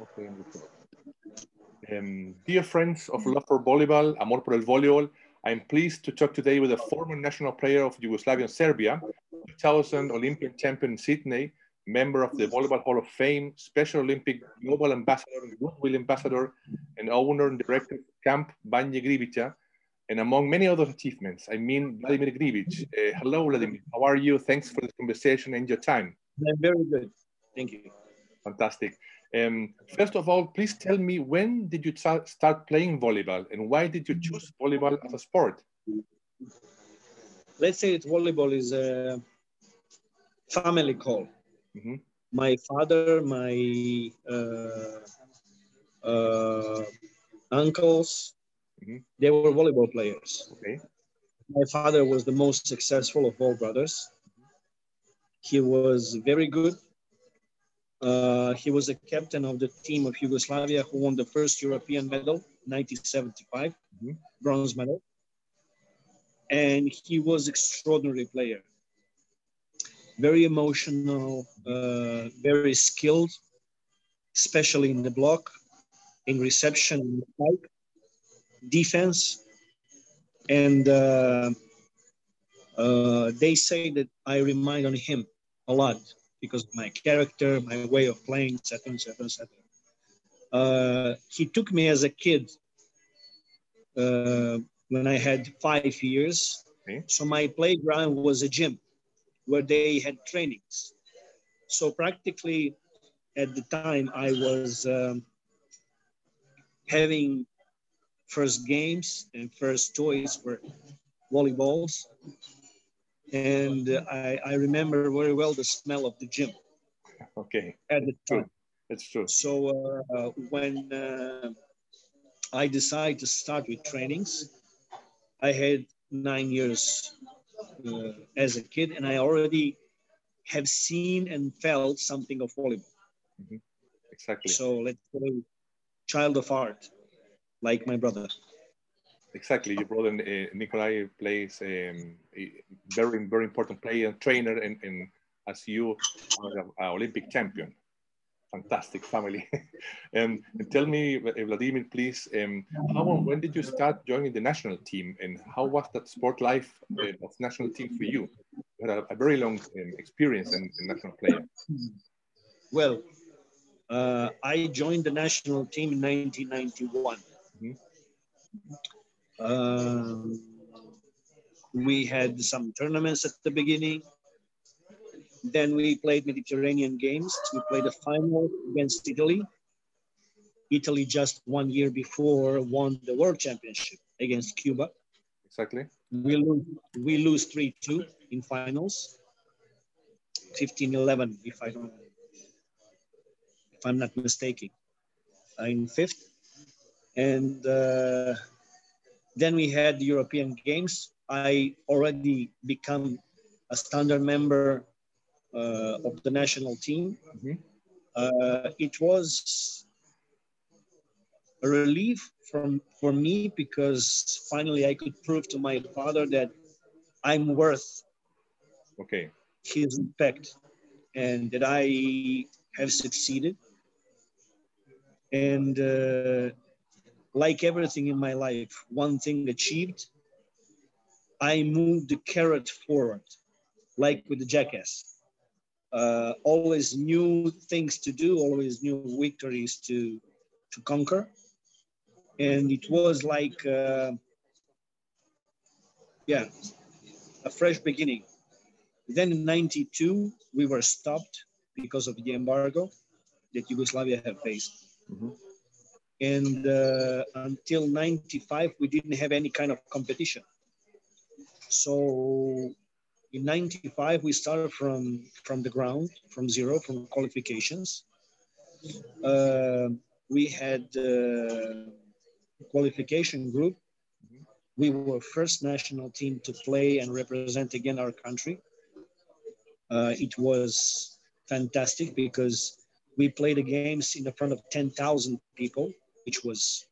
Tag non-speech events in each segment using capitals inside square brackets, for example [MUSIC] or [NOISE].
Okay, um, dear friends of Love for Volleyball, Amor por el Voleibol, I'm pleased to talk today with a former national player of Yugoslavia and Serbia, 2000 Olympic champion in Sydney, member of the Volleyball Hall of Fame, Special Olympic Global Ambassador, Goodwill Ambassador, and owner and director of Camp Vanje Grbića, and among many other achievements. I mean, Vladimir Grbić. Uh, hello, Vladimir. How are you? Thanks for this conversation and your time. I'm very good. Thank you. Fantastic. Um, first of all, please tell me when did you start playing volleyball and why did you choose volleyball as a sport? Let's say that volleyball is a family call. Mm -hmm. My father, my uh, uh, uncles, mm -hmm. they were volleyball players. Okay. My father was the most successful of all brothers. He was very good uh, he was a captain of the team of Yugoslavia who won the first European medal, 1975, mm-hmm. bronze medal. And he was extraordinary player. Very emotional, uh, very skilled, especially in the block, in reception, in defense. And uh, uh, they say that I remind on him a lot because of my character, my way of playing, etc., etc., etc. he took me as a kid uh, when I had five years. Okay. So my playground was a gym where they had trainings. So practically at the time I was um, having first games and first toys for volleyballs and I, I remember very well the smell of the gym. Okay. At the time. That's true. So uh, when uh, I decided to start with trainings, I had nine years uh, as a kid, and I already have seen and felt something of volleyball. Mm-hmm. Exactly. So let's say child of art, like my brother. Exactly, your brother uh, Nikolai plays um, a very very important player and trainer, and, and as you are an Olympic champion. Fantastic family. [LAUGHS] and, and, tell me, Vladimir, please, um, how when did you start joining the national team, and how was that sport life uh, of national team for you? You had a, a very long um, experience in, in, national player. Well, uh, I joined the national team in 1991. Mm -hmm. Um, we had some tournaments at the beginning. Then we played Mediterranean games. We played a final against Italy. Italy just one year before won the world championship against Cuba. Exactly. We lose, we lose 3-2 in finals. 15-11, if I don't, if I'm not mistaken, uh, in fifth. And uh, then we had the European Games. I already become a standard member uh, of the national team. Mm-hmm. Uh, it was a relief from for me because finally I could prove to my father that I'm worth okay his respect and that I have succeeded. And uh, like everything in my life, one thing achieved, I moved the carrot forward, like with the jackass. Uh, always new things to do, always new victories to, to conquer. And it was like, uh, yeah, a fresh beginning. Then in 92, we were stopped because of the embargo that Yugoslavia had faced. Mm-hmm and uh, until 95 we didn't have any kind of competition. So in 95 we started from from the ground from zero from qualifications. Uh, we had uh, qualification group. We were first national team to play and represent again our country. Uh, it was fantastic because we played the games in the front of 10,000 people which was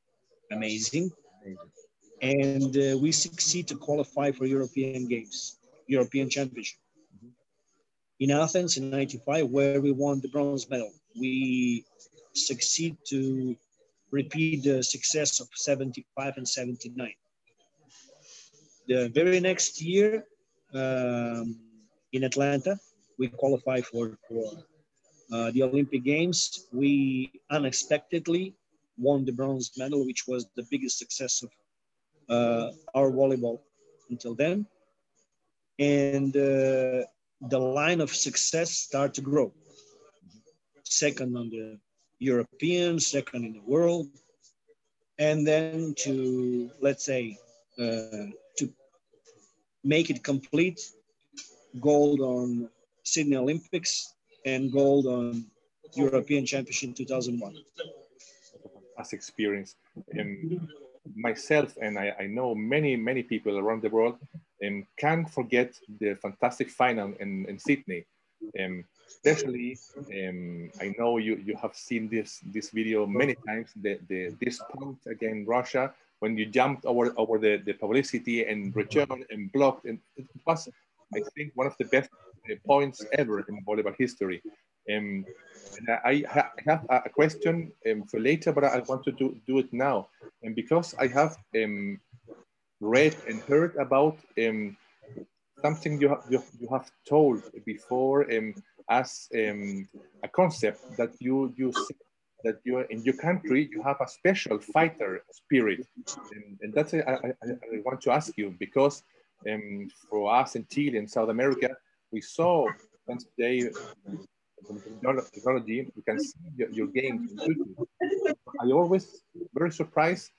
amazing. And uh, we succeed to qualify for European Games, European Championship. In Athens in 95, where we won the bronze medal, we succeed to repeat the success of 75 and 79. The very next year um, in Atlanta, we qualify for, for uh, the Olympic Games. We unexpectedly won the bronze medal, which was the biggest success of uh, our volleyball until then. And uh, the line of success started to grow. Second on the European, second in the world, and then to, let's say, uh, to make it complete, gold on Sydney Olympics and gold on European Championship 2001. As experience. Um, myself and I, I, know many, many people around the world um, can't forget the fantastic final in, in Sydney. Um, especially, um, I know you, you have seen this, this video many times, the, the, this point against Russia, when you jumped over, over the, the publicity and returned and blocked. And it was, I think, one of the best uh, points ever in volleyball history. Um, I, ha have a question um, for later, but I want to do, do it now. And because I have um, read and heard about um, something you, ha you, you have told before um, as um, a concept that you, you that you in your country you have a special fighter spirit and, and that's I, want to ask you because um, for us in Chile and South America we saw today technology, you can see your, your games [LAUGHS] I always very surprised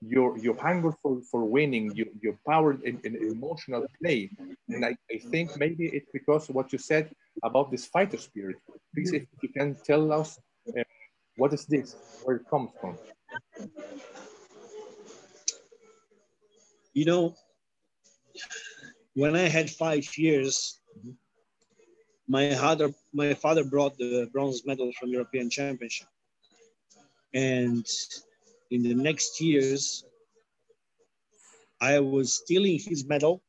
your your hunger for, for winning, your, your power in, in emotional play. And I, I think maybe it's because what you said about this fighter spirit. Please, if you can tell us uh, what is this, where it comes from. You know, when I had five years, my father my father brought the bronze medal from European Championship, and in the next years, I was stealing his medal.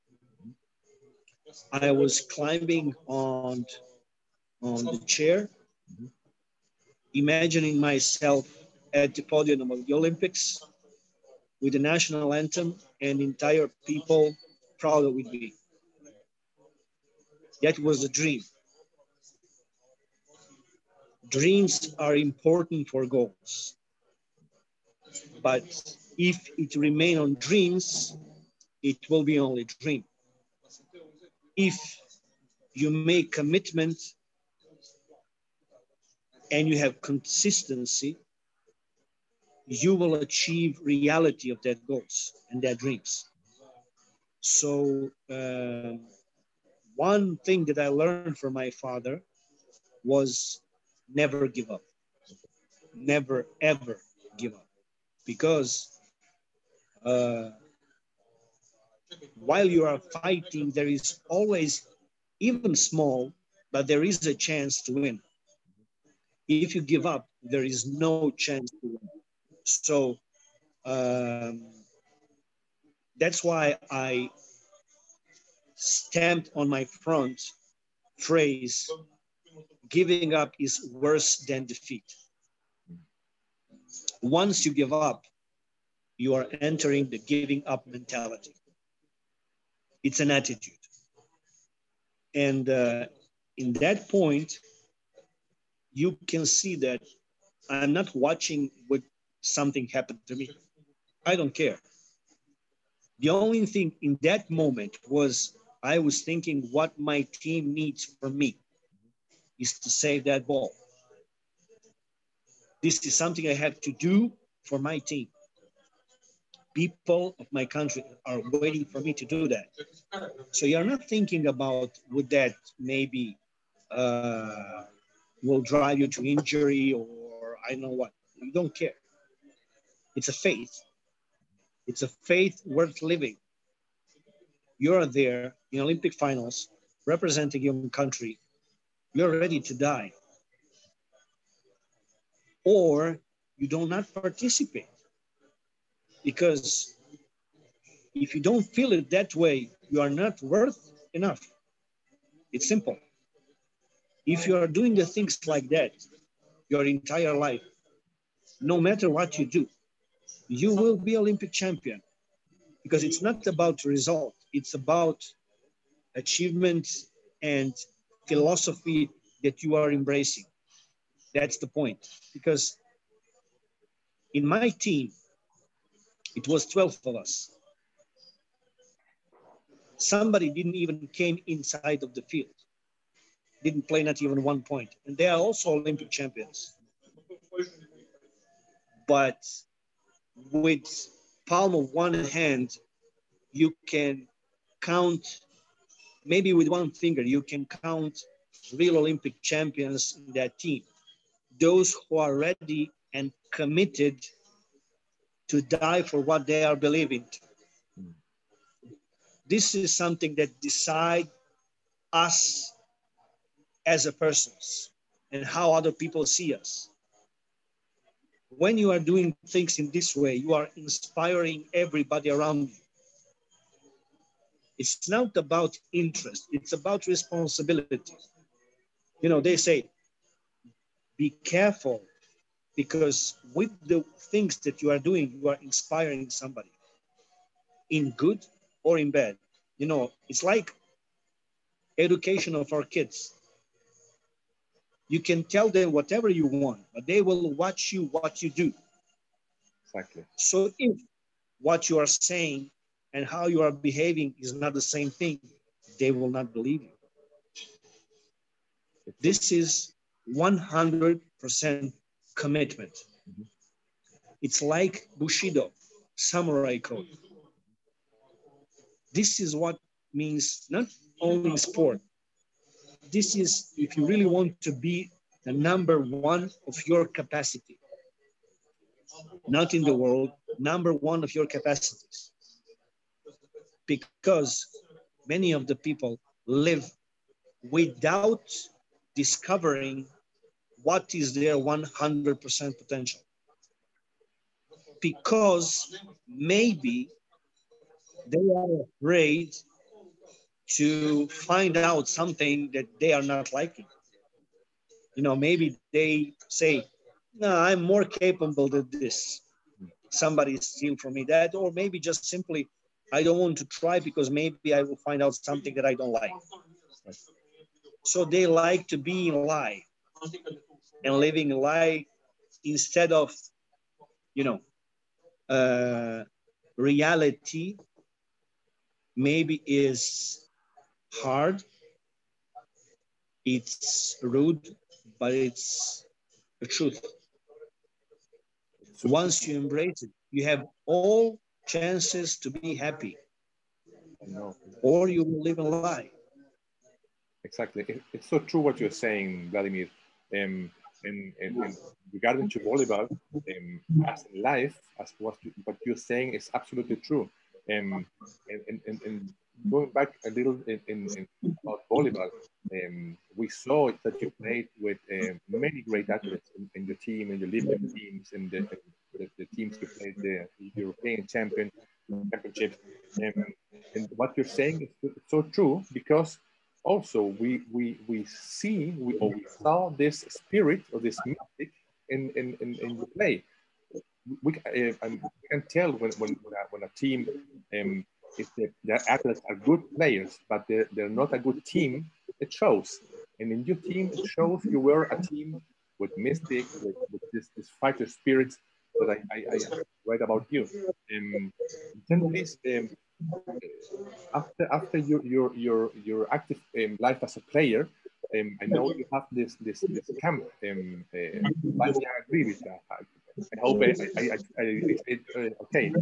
I was climbing on on the chair, imagining myself at the podium of the Olympics with the national anthem and entire people proud of me. That was a dream dreams are important for goals. But if it remain on dreams, it will be only dream. If you make commitment and you have consistency, you will achieve reality of their goals and their dreams. So uh, one thing that I learned from my father was never give up. Never, ever give up. Because uh, while you are fighting, there is always, even small, but there is a chance to win. If you give up, there is no chance to win. So um, that's why I stamped on my front phrase giving up is worse than defeat. Once you give up, you are entering the giving up mentality. It's an attitude. And uh, in that point, you can see that I'm not watching what something happened to me. I don't care. The only thing in that moment was I was thinking what my team needs from me is to save that ball. This is something I have to do for my team. People of my country are waiting for me to do that. So you're not thinking about would that maybe uh, will drive you to injury or I don't know what. You don't care. It's a faith. It's a faith worth living. You're there in Olympic finals representing your country you're ready to die. Or you do not participate. Because if you don't feel it that way, you are not worth enough. It's simple. If you are doing the things like that your entire life, no matter what you do, you will be Olympic champion because it's not about result. It's about achievement and philosophy that you are embracing. That's the point. Because in my team, it was 12 of us. Somebody didn't even came inside of the field. Didn't play not even one point. And they are also Olympic champions. But with palm of one hand, you can count, maybe with one finger, you can count real Olympic champions in that team. Those who are ready and committed to die for what they are believing. This is something that decide us as a persons and how other people see us. When you are doing things in this way, you are inspiring everybody around you. It's not about interest, it's about responsibility. You know, they say, be careful because with the things that you are doing, you are inspiring somebody in good or in bad. You know, it's like education of our kids. You can tell them whatever you want, but they will watch you what you do. Exactly. So if what you are saying and how you are behaving is not the same thing, they will not believe you. This is 100% commitment. It's like Bushido, samurai code. This is what means not only sport. This is if you really want to be the number one of your capacity, not in the world, number one of your capacities. Because many of the people live without discovering what is their 100% potential. Because maybe they are afraid to find out something that they are not liking. You know, maybe they say, no, I'm more capable than this. Somebody steal from me that, or maybe just simply, I don't want to try because maybe I will find out something that I don't like. So they like to be in lie and living a lie instead of, you know, uh, reality maybe is hard, it's rude, but it's the truth. Once you embrace it, you have all chances to be happy. No. Or you will live a lie. Exactly. It, it's so true what you're saying, Vladimir. Um, and, and, and regarding to volleyball, um, as in life, as what, you, what you're saying is absolutely true. Um, and, and, and, going back a little in, in, in about volleyball, um, we saw that you played with um, many great athletes in, in your team, in your Olympic teams, in the, the, the, teams you played the European champion championships. Um, and what you're saying is so true because also we we we see we or we saw this spirit or this mystic in in in, in the play. We, uh, we can tell when when when a, when a team um, if the, their athletes are good players, but they're, they're not a good team, it shows. And in your team, it shows you were a team with mystic, with, with this, this fighter spirit that I, I, I write about you. Um, then please, um, after after your your your your active um, life as a player, um, I know you have this this this camp. Um, uh, I agree with that. I hope I I, I, I, I okay.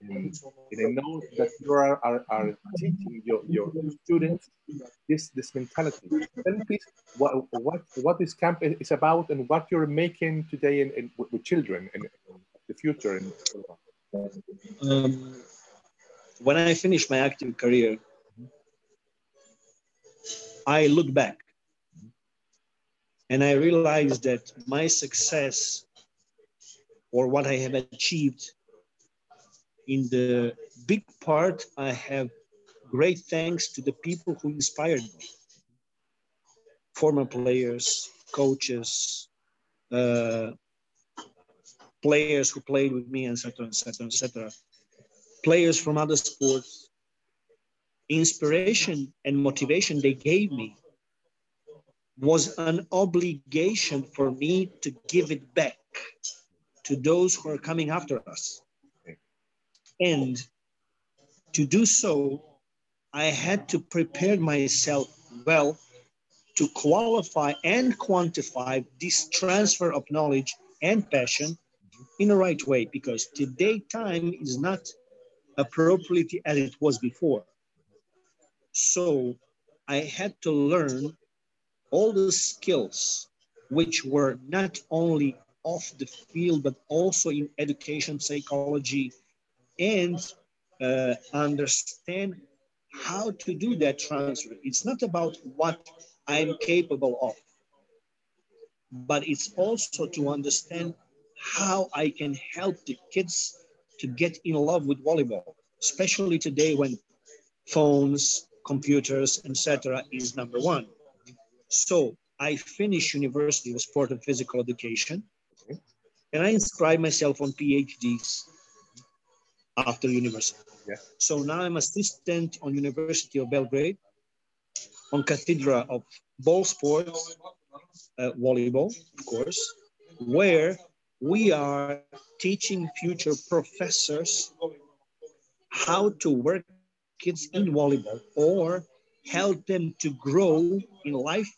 And I know that you are, are, are teaching your, your students this this mentality. Tell me please what what what this camp is about and what you're making today in, in with children and the future. And um, when I finished my active career, I look back and I realized that my success or what I have achieved in the big part, I have great thanks to the people who inspired me. Former players, coaches, uh, players who played with me, etc., etc., etc. Players from other sports, inspiration and motivation they gave me was an obligation for me to give it back to those who are coming after us. And to do so, I had to prepare myself well to qualify and quantify this transfer of knowledge and passion in the right way because today time is not appropriately as it was before. So I had to learn all the skills which were not only off the field, but also in education, psychology, and uh, understand how to do that transfer. It's not about what I'm capable of, but it's also to understand how I can help the kids to get in love with volleyball, especially today when phones, computers, etc. is number one. So I finished University of Sport and Physical Education, and I inscribed myself on PhDs after university. Yeah. So now I'm assistant on University of Belgrade on Cathedra of Ball Sports, uh, volleyball, of course, where we are teaching future professors how to work kids in volleyball or help them to grow in life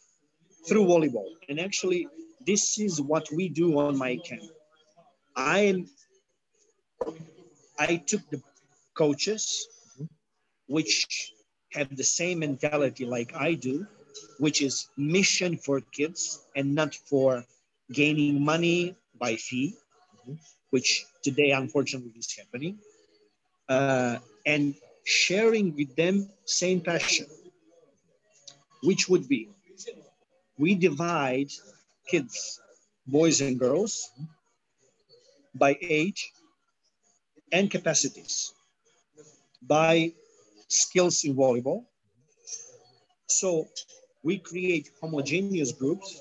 through volleyball. And actually, this is what we do on my camp. I I took the coaches, which have the same mentality like I do, which is mission for kids and not for gaining money by fee, which today unfortunately is happening, uh, and sharing with them same passion, which would be we divide kids, boys and girls, by age and capacities, by skills in volleyball. So we create homogeneous groups.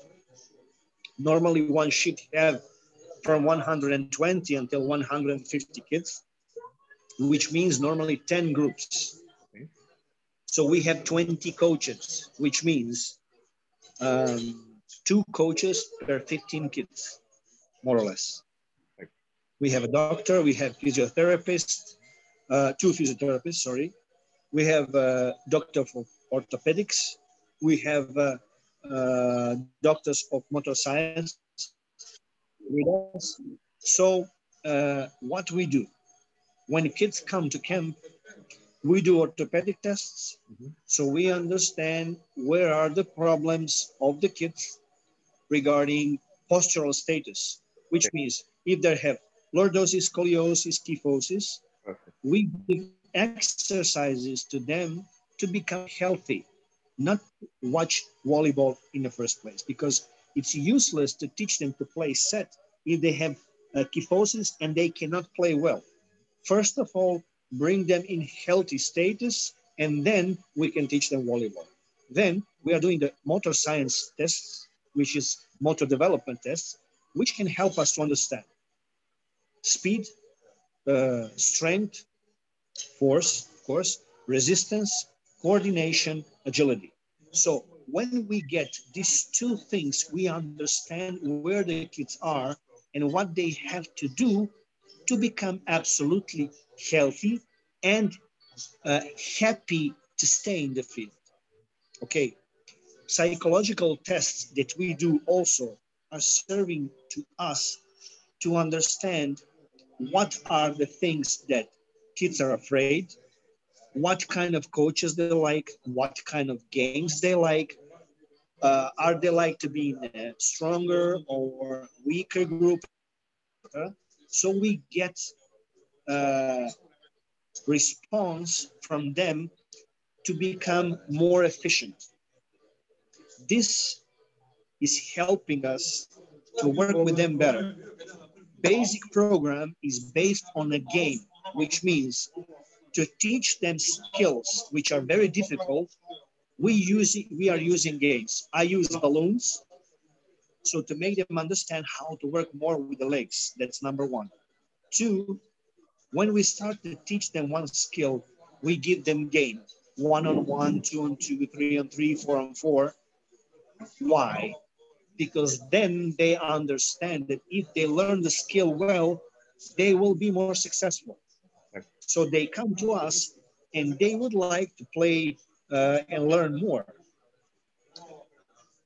Normally one should have from 120 until 150 kids, which means normally 10 groups. So we have 20 coaches, which means um, two coaches per 15 kids, more or less. We have a doctor, we have physiotherapist, uh, two physiotherapists, sorry. We have a doctor for orthopedics. We have uh, uh, doctors of motor science with us. So uh, what we do, when kids come to camp, we do orthopedic tests. Mm-hmm. So we understand where are the problems of the kids regarding postural status, which okay. means if they have lordosis, scoliosis, kyphosis, okay. we give exercises to them to become healthy, not watch volleyball in the first place, because it's useless to teach them to play set if they have uh, kyphosis and they cannot play well. First of all, bring them in healthy status, and then we can teach them volleyball. Then we are doing the motor science tests, which is motor development tests, which can help us to understand speed, uh, strength, force, of course, resistance, coordination, agility. So when we get these two things, we understand where the kids are and what they have to do to become absolutely healthy and uh, happy to stay in the field. Okay, psychological tests that we do also are serving to us to understand what are the things that kids are afraid, what kind of coaches they like, what kind of games they like, uh, are they like to be in a stronger or weaker group? So we get uh, response from them to become more efficient. This is helping us to work with them better. Basic program is based on a game, which means to teach them skills which are very difficult, we use we are using games. I use balloons, So to make them understand how to work more with the legs, that's number one. Two, when we start to teach them one skill, we give them game, one on one, two on two, three on three, four on four. Why? Because then they understand that if they learn the skill well, they will be more successful. So they come to us and they would like to play uh, and learn more.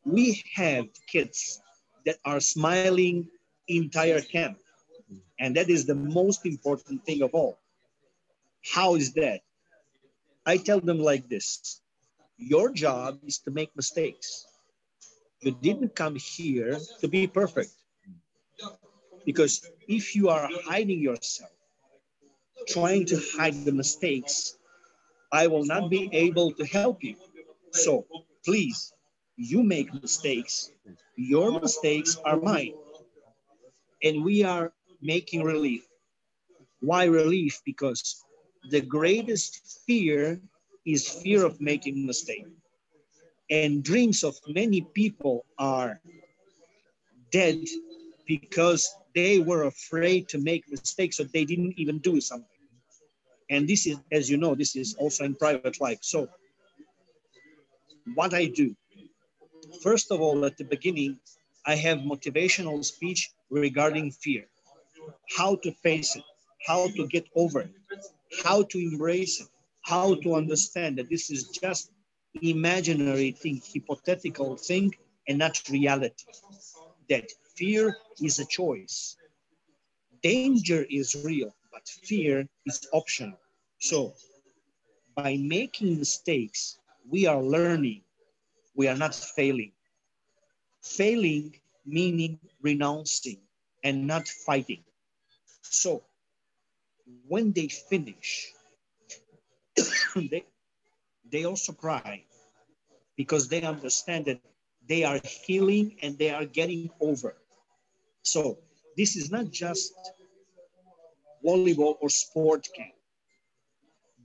We have kids that are smiling entire camp. And that is the most important thing of all. How is that? I tell them like this your job is to make mistakes. You didn't come here to be perfect. Because if you are hiding yourself, trying to hide the mistakes, I will not be able to help you. So please, you make mistakes. Your mistakes are mine. And we are making relief. Why relief? Because the greatest fear is fear of making mistake. And dreams of many people are dead because they were afraid to make mistakes, so they didn't even do something. And this is, as you know, this is also in private life. So what I do, first of all, at the beginning, I have motivational speech regarding fear, how to face it, how to get over it, how to embrace it, how to understand that this is just imaginary thing, hypothetical thing, and not reality. That fear is a choice. Danger is real, but fear is optional. So by making mistakes, we are learning. We are not failing. Failing meaning renouncing and not fighting. So when they finish, [COUGHS] they, they also cry because they understand that they are healing and they are getting over. So this is not just volleyball or sport camp.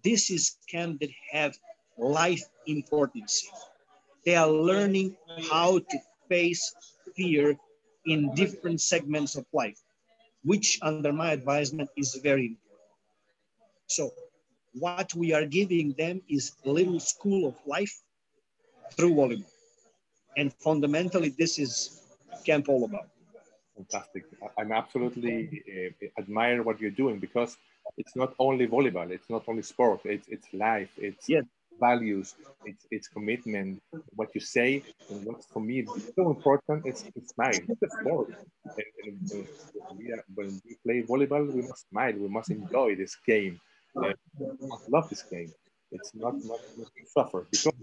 This is camp that have life importance. They are learning how to face fear in different segments of life, which under my advisement is very important. So what we are giving them is a little school of life through volleyball. And fundamentally, this is camp all about. Fantastic. I'm absolutely uh, admire what you're doing because it's not only volleyball, it's not only sport, it's, it's life, it's yes. values, it's, it's commitment. What you say and what's for me so important is to smile. It's a sport. And, and, and we are, when we play volleyball, we must smile, we must enjoy this game love this game. It's not not, not suffer because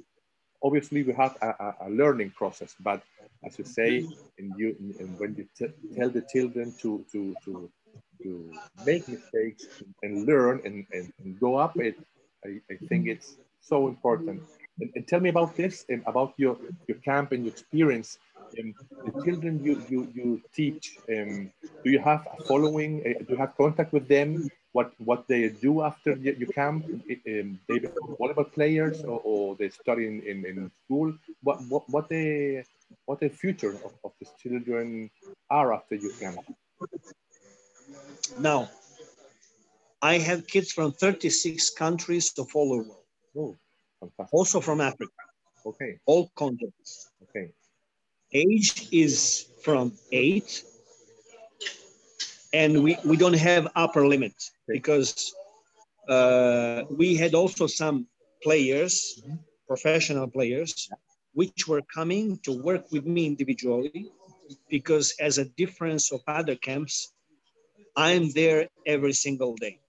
obviously we have a, a, learning process. But as you say, and you and when you tell the children to to to to make mistakes and learn and, and, and go up it, I, I think it's so important. And, and, tell me about this and about your your camp and your experience. Um, the children you you you teach. Um, do you have a following? Uh, do you have contact with them? What what they do after you camp? Um, they become volleyball players, or, or they study in, in, in, school. What what what the what the future of, of the children are after you camp? Now, I have kids from 36 countries of all over. Oh, fantastic. Also from Africa. Okay. All continents. Okay. Age is from eight and we, we don't have upper limit because uh, we had also some players, mm-hmm. professional players, which were coming to work with me individually because as a difference of other camps, I'm there every single day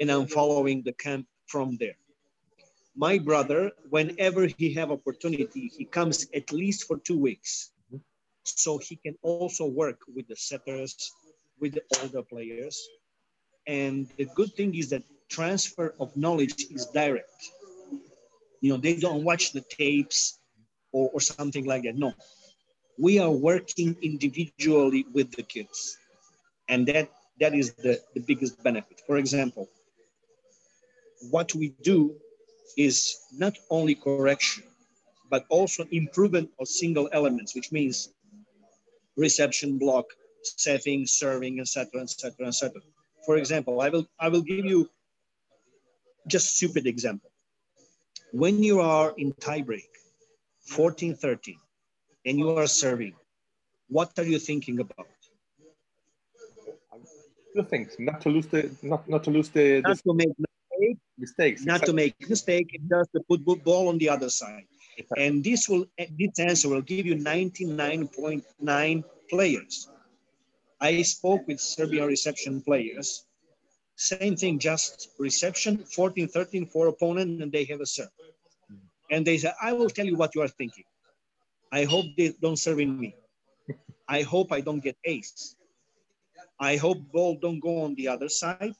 and I'm following the camp from there. My brother, whenever he have opportunity, he comes at least for two weeks. Mm-hmm. So he can also work with the setters, with the older players. And the good thing is that transfer of knowledge is direct. You know, they don't watch the tapes or, or something like that. No, we are working individually with the kids. And that, that is the, the biggest benefit. For example, what we do is not only correction, but also improvement of single elements, which means reception block, setting, serving, etc., etc., etc. For example, I will I will give you just stupid example. When you are in tiebreak, 14-13, and you are serving, what are you thinking about? Two things: not to lose the not not to lose the, not the to make mistake, mistakes. not to make mistake, just to put ball on the other side. Exactly. And this will this answer will give you 99.9 players. I spoke with Serbian reception players. Same thing, just reception, 14, 13 for opponent, and they have a serve. And they said, I will tell you what you are thinking. I hope they don't serve in me. I hope I don't get ace. I hope ball don't go on the other side.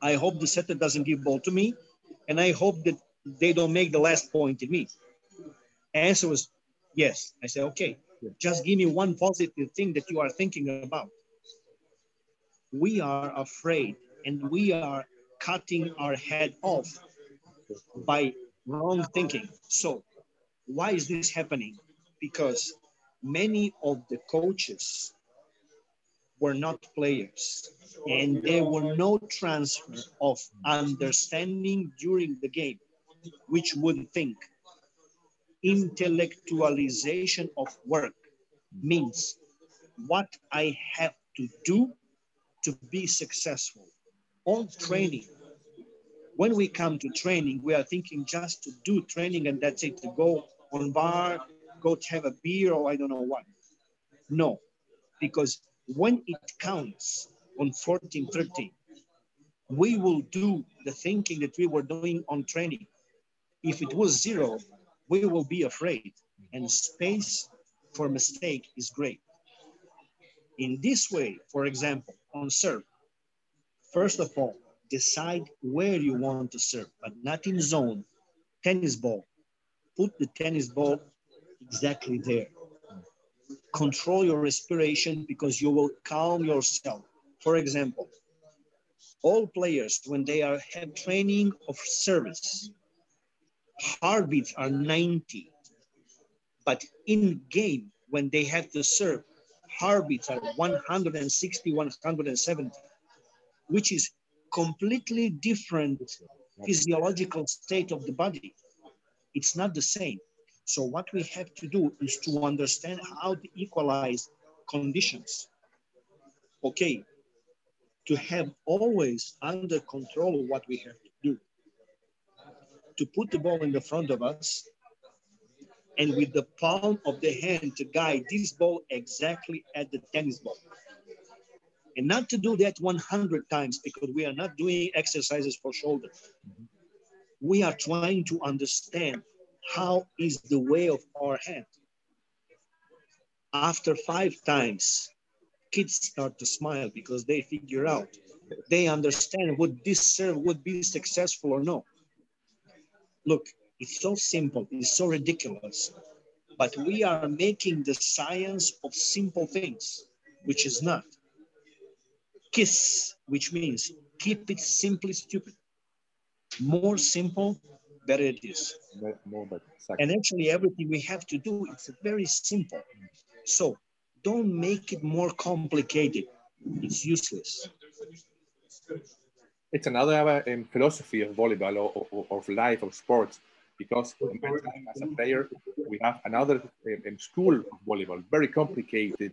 I hope the setter doesn't give ball to me. And I hope that they don't make the last point in me. Answer was yes. I said, okay, just give me one positive thing that you are thinking about. We are afraid and we are cutting our head off by wrong thinking. So why is this happening? Because many of the coaches were not players and there were no transfer of understanding during the game, which would think intellectualization of work means what I have to do to be successful. All training, when we come to training, we are thinking just to do training and that's it, to go on bar, go to have a beer or I don't know what. No, because when it counts on 14, 13, we will do the thinking that we were doing on training. If it was zero, we will be afraid and space for mistake is great. In this way, for example, on serve, first of all, decide where you want to serve, but not in zone. Tennis ball, put the tennis ball exactly there. Control your respiration because you will calm yourself. For example, all players, when they are have training of service, heartbeats are 90. But in game, when they have to serve, heartbeats are 160, 170, which is completely different physiological state of the body. It's not the same. So what we have to do is to understand how to equalize conditions. Okay, to have always under control what we have to put the ball in the front of us and with the palm of the hand to guide this ball exactly at the tennis ball. And not to do that 100 times because we are not doing exercises for shoulder. We are trying to understand how is the way of our hand. After five times, kids start to smile because they figure out, they understand would this serve would be successful or no. Look, it's so simple, it's so ridiculous, but we are making the science of simple things, which is not. KISS, which means keep it simply stupid. More simple, better it is. More, more but And actually everything we have to do, it's very simple. So don't make it more complicated. It's useless. It's another um, philosophy of volleyball or, or, or of life of sports because as a player we have another um, school of volleyball very complicated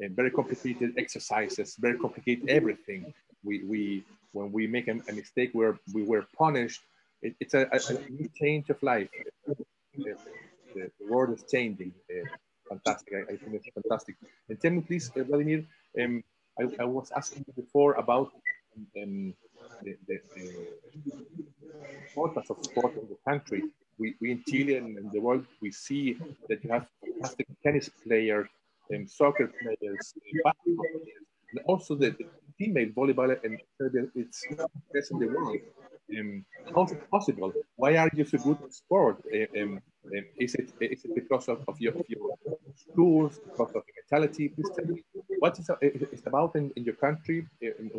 and very complicated exercises very complicated everything. We, we when we make a, a mistake where we were punished. It, it's a, a, new change of life. The, the, world is changing. Uh, fantastic. I, I, think it's fantastic. And tell me please uh, Vladimir um, I, I was asking you before about um, the, the, importance of sport in the country. We, we in Chile and in the world, we see that you have fantastic tennis players and soccer players, basketball players, and also the, the female volleyball and it's best in the world. Um, how is it possible? Why are you so good at sport? Um, um, is it is it because of, of your, of your schools, because of your mentality? Please tell me what is it about in, in your country?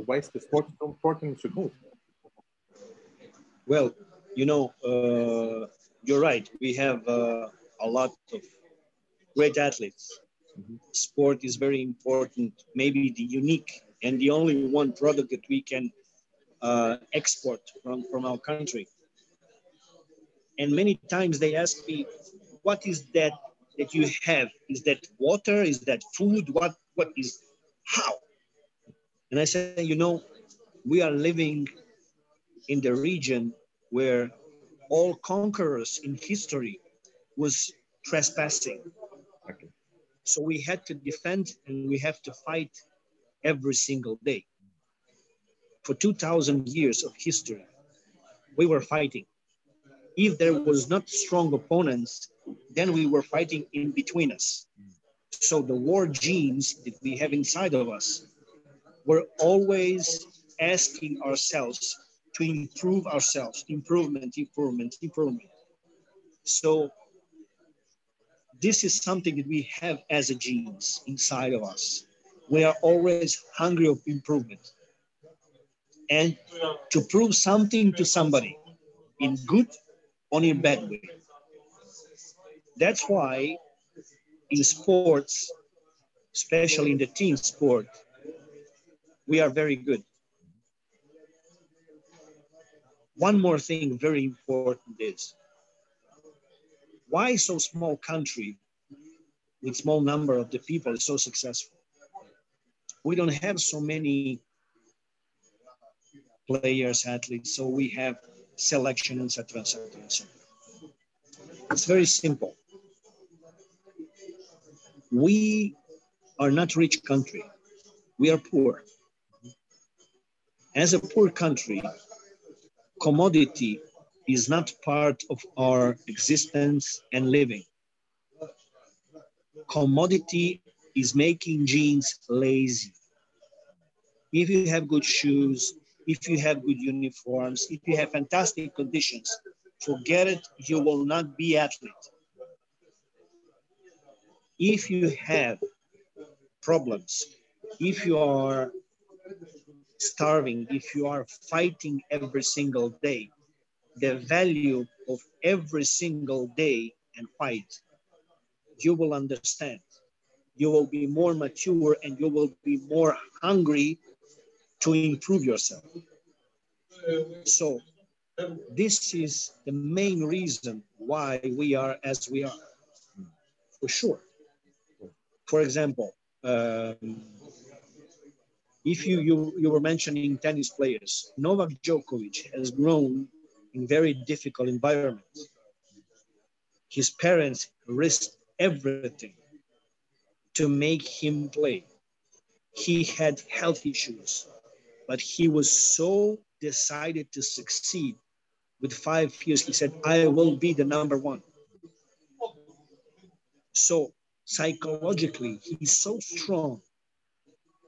Why is the sport so important so good? Well, you know, uh, you're right. We have uh, a lot of great athletes, Mm-hmm. Sport is very important, maybe the unique and the only one product that we can uh, export from, from our country. And many times they ask me, what is that that you have? Is that water? Is that food? What, what is, how? And I said, you know, we are living in the region where all conquerors in history was trespassing. Okay. So we had to defend and we have to fight every single day. For 2000 years of history, we were fighting. If there was not strong opponents, then we were fighting in between us. Mm. So the war genes that we have inside of us we're always asking ourselves to improve ourselves, improvement, improvement, improvement. So this is something that we have as a genes inside of us. We are always hungry of improvement and to prove something to somebody in good or in bad way. That's why in sports, especially in the team sport, we are very good. One more thing very important is why so small country with small number of the people is so successful? We don't have so many players, athletes, so we have selection, etc., etc., etc. It's very simple. We are not rich country. We are poor. As a poor country, commodity is not part of our existence and living. Commodity is making genes lazy. If you have good shoes, if you have good uniforms, if you have fantastic conditions, forget it, you will not be athlete. If you have problems, if you are starving, if you are fighting every single day, the value of every single day and fight, you will understand. You will be more mature and you will be more hungry to improve yourself. So this is the main reason why we are as we are, for sure. For example, um, if you, you, you were mentioning tennis players, Novak Djokovic has grown in very difficult environments. His parents risked everything to make him play. He had health issues, but he was so decided to succeed. With five years, he said, I will be the number one. So psychologically, he's so strong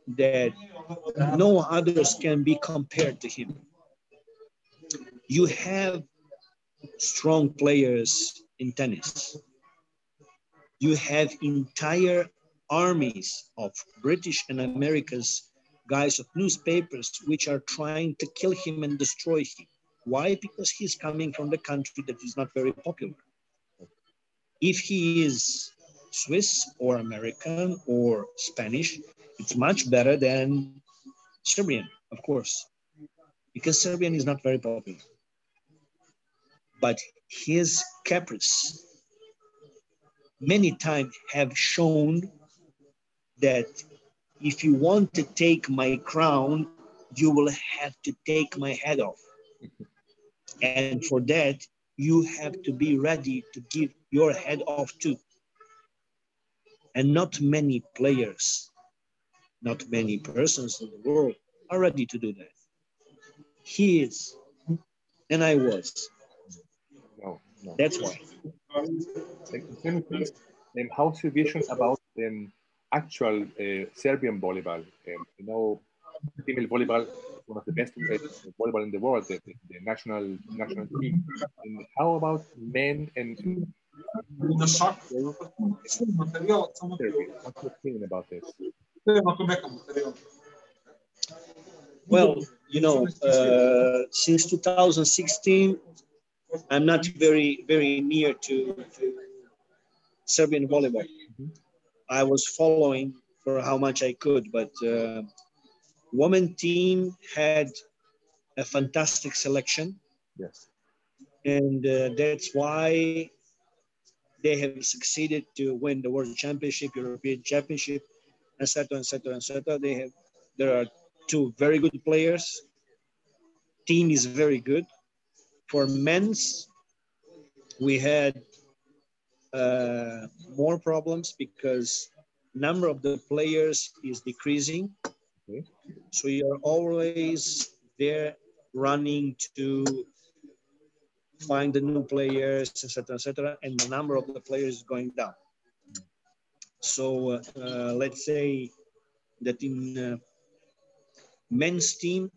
that no others can be compared to him. You have strong players in tennis. You have entire armies of British and Americans guys of newspapers which are trying to kill him and destroy him. Why? Because he's coming from the country that is not very popular. If he is Swiss or American or Spanish, it's much better than Serbian, of course, because Serbian is not very popular. But his caprice many times have shown that if you want to take my crown, you will have to take my head off. And for that, you have to be ready to give your head off too. And not many players not many persons in the world are ready to do that. He is, and I was. No, no. That's why. Can you please, um, how's your vision about um, actual uh, Serbian volleyball? Um, you know, female volleyball one of the best uh, volleyball in the world, the, the, the, national national team. And how about men and What's your opinion about this? Well, you know, uh, since 2016, I'm not very, very near to, to Serbian volleyball. I was following for how much I could, but uh, women team had a fantastic selection. Yes. And uh, that's why they have succeeded to win the World Championship, European Championship, etc., etc., etc. They have there are two very good players. Team is very good. For men's, we had uh, more problems because number of the players is decreasing. Okay. So you're always there running to find the new players, etc., etc., and the number of the players is going down. So uh, uh, let's say that in uh, men's team,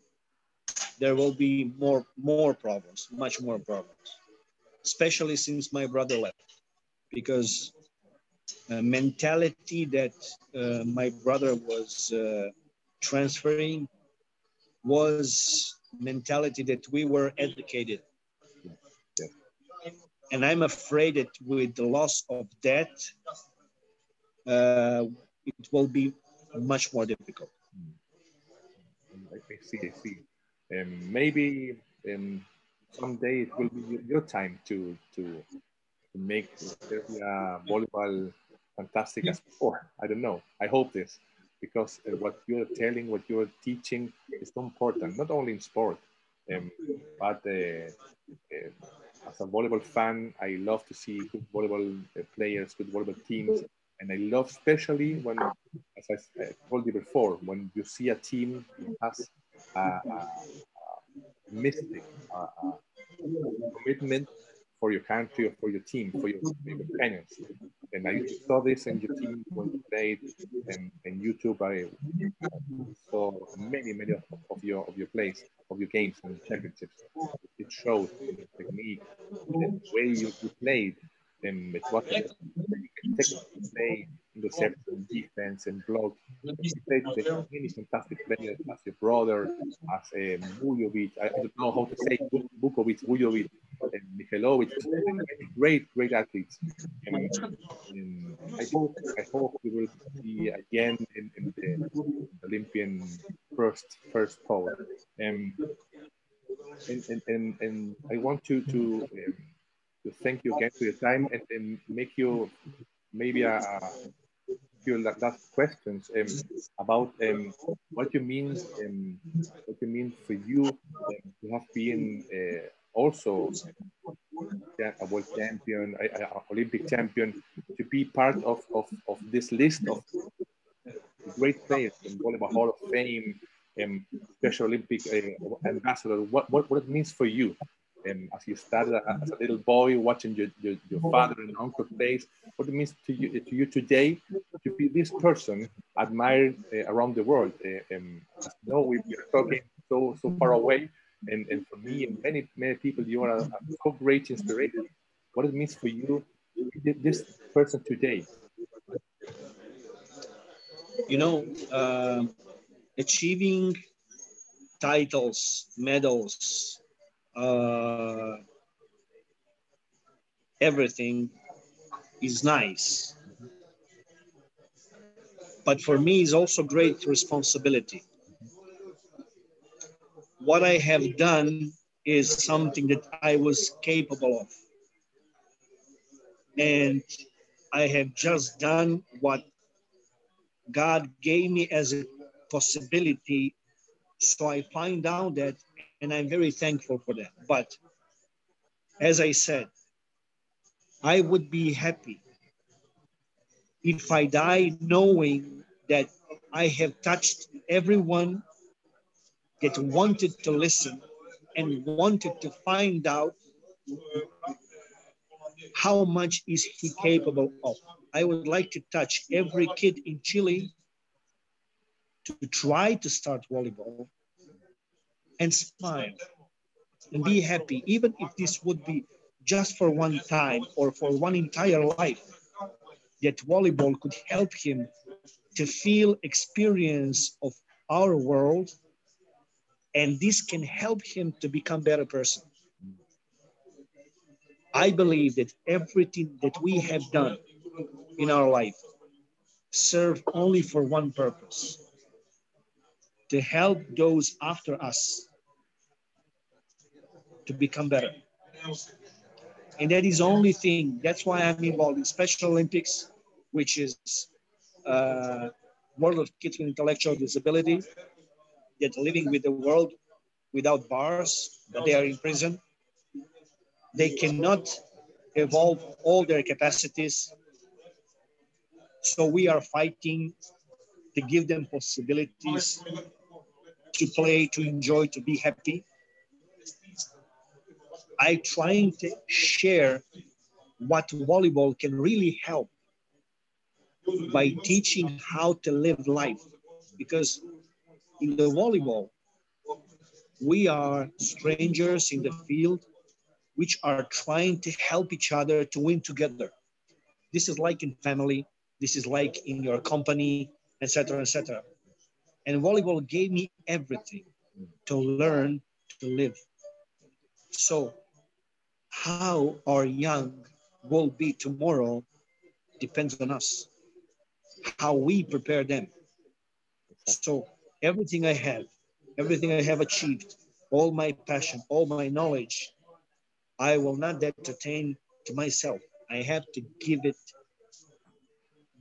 there will be more more problems, much more problems, especially since my brother left, because mentality that uh, my brother was uh, transferring was mentality that we were educated. And I'm afraid that with the loss of that, uh, it will be much more difficult. I see, I see. Um, maybe um, someday it will be your time to to, to make Serbia volleyball fantastic as before. I don't know. I hope this because uh, what you're telling, what you're teaching is so important, not only in sport, um, but uh, uh, as a volleyball fan, I love to see good volleyball uh, players, good volleyball teams. And I love especially when, as I told you before, when you see a team has a, a, a mystic, a, a commitment for your country or for your team, for your, for your companions. And I saw this in your team when you played and, and YouTube. I saw many, many of, of, your of your plays, of your games and championships. It showed the technique, the way you, you played, and it was a technical play intercept and defense and block. He played with many fantastic players as your brother, as um, Vujovic, I, I, don't know how to say Vukovic, Vujovic, and Mihailovic, great, great athletes. And, and, I hope I hope we will be again in, in the Olympian first first pole. Um, and, and, and, and I want to to, um, to thank you again for your time and, and make you maybe a, few last questions um, about um, what you mean um, what you mean for you um, to have been uh, also a world champion, a, a, Olympic champion, to be part of, of, of this list of great players in Volleyball Hall of Fame, and Special Olympic uh, ambassador. What, what what it means for you? um, as you started as a little boy watching your, your, your father and uncle plays, what it means to you, to you today to be this person admired uh, around the world. Uh, um, know, we, are talking so, so far away. And, and for me and many, many people, you are a, a so great inspiration. What it means for you, this person today. You know, uh, achieving titles, medals, uh, everything is nice. But for me, it's also great responsibility. What I have done is something that I was capable of. And I have just done what God gave me as a possibility. So I find out that and I'm very thankful for that. But as I said, I would be happy if I die knowing that I have touched everyone that wanted to listen and wanted to find out how much is he capable of. I would like to touch every kid in Chile to try to start volleyball and smile and be happy, even if this would be just for one time or for one entire life, that volleyball could help him to feel experience of our world and this can help him to become better person. I believe that everything that we have done in our life, serve only for one purpose to help those after us to become better. And that is only thing. That's why I'm involved in Special Olympics, which is uh, World of Kids with Intellectual Disability that living with the world without bars, but they are in prison. They cannot evolve all their capacities. So we are fighting to give them possibilities to play, to enjoy, to be happy. I trying to share what volleyball can really help by teaching how to live life. Because in the volleyball, we are strangers in the field which are trying to help each other to win together. This is like in family, this is like in your company, etc., etc. And volleyball gave me everything to learn to live. So how our young will be tomorrow depends on us, how we prepare them. So everything I have, everything I have achieved, all my passion, all my knowledge, I will not entertain to myself. I have to give it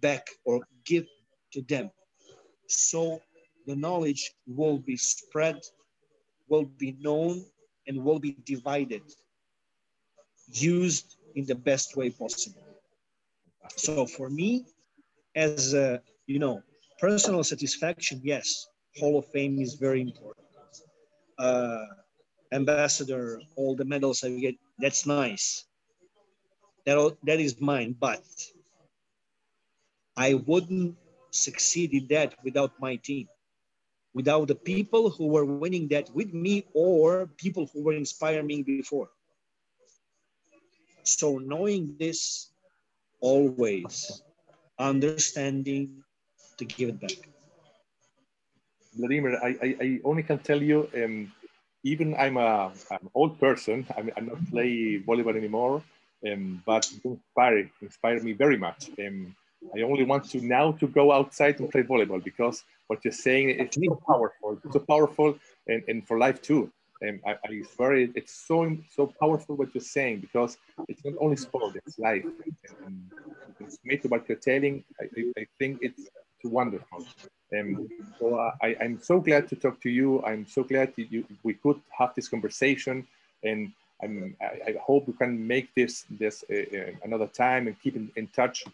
back or give to them. So the knowledge will be spread, will be known, and will be divided, used in the best way possible. So for me, as a, you know, personal satisfaction, yes, Hall of Fame is very important. Uh, ambassador, all the medals I get, that's nice. That, that is mine, but I wouldn't succeed in that without my team, without the people who were winning that with me or people who were inspiring me before. So knowing this always, understanding to give it back. Vladimir, I, I, I only can tell you, um, even I'm a an old person, I'm, I'm not play volleyball anymore, um, but inspire inspire me very much. Um, I only want to now to go outside and play volleyball because what you're saying is so powerful, so powerful, and, and for life too. And I, I swear it, it's so so powerful what you're saying because it's not only sport, it's life. And, and it's made what you're telling. I, I think it's wonderful. Um, so I, I'm so glad to talk to you. I'm so glad that you, we could have this conversation, and I'm, I, I hope we can make this this uh, uh, another time and keep in, in touch,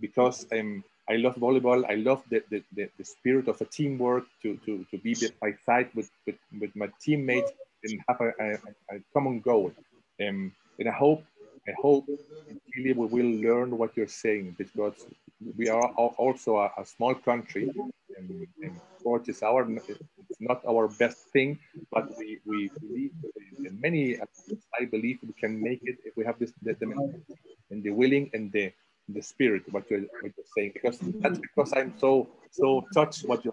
because um, I love volleyball. I love the, the, the, the, spirit of a teamwork to, to, to be by side with, with, with my teammates and have a, a, a common goal. Um, and I hope I hope really we will learn what you're saying because we are also a, a small country and, and sport is our it's not our best thing but we, we believe in many i believe we can make it if we have this the, the and the willing and the the spirit what you're, what you're saying because that's because i'm so so touched what you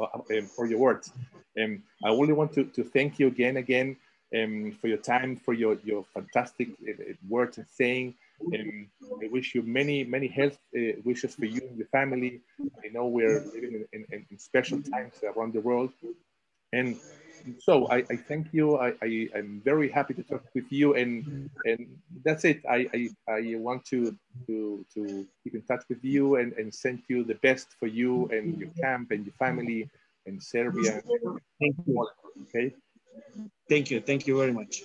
uh, uh, for your words. Um, i only want to, to thank you again again um, for your time for your your fantastic uh, words and saying and I wish you many, many health uh, wishes for you and your family. I know we're living in, in, in special times around the world. And so I, I thank you. I, I, am very happy to talk with you. And and that's it. I, I, I want to, to, to keep in touch with you and, and send you the best for you and your camp and your family in Serbia. Thank you. Okay. Thank you. Thank you very much.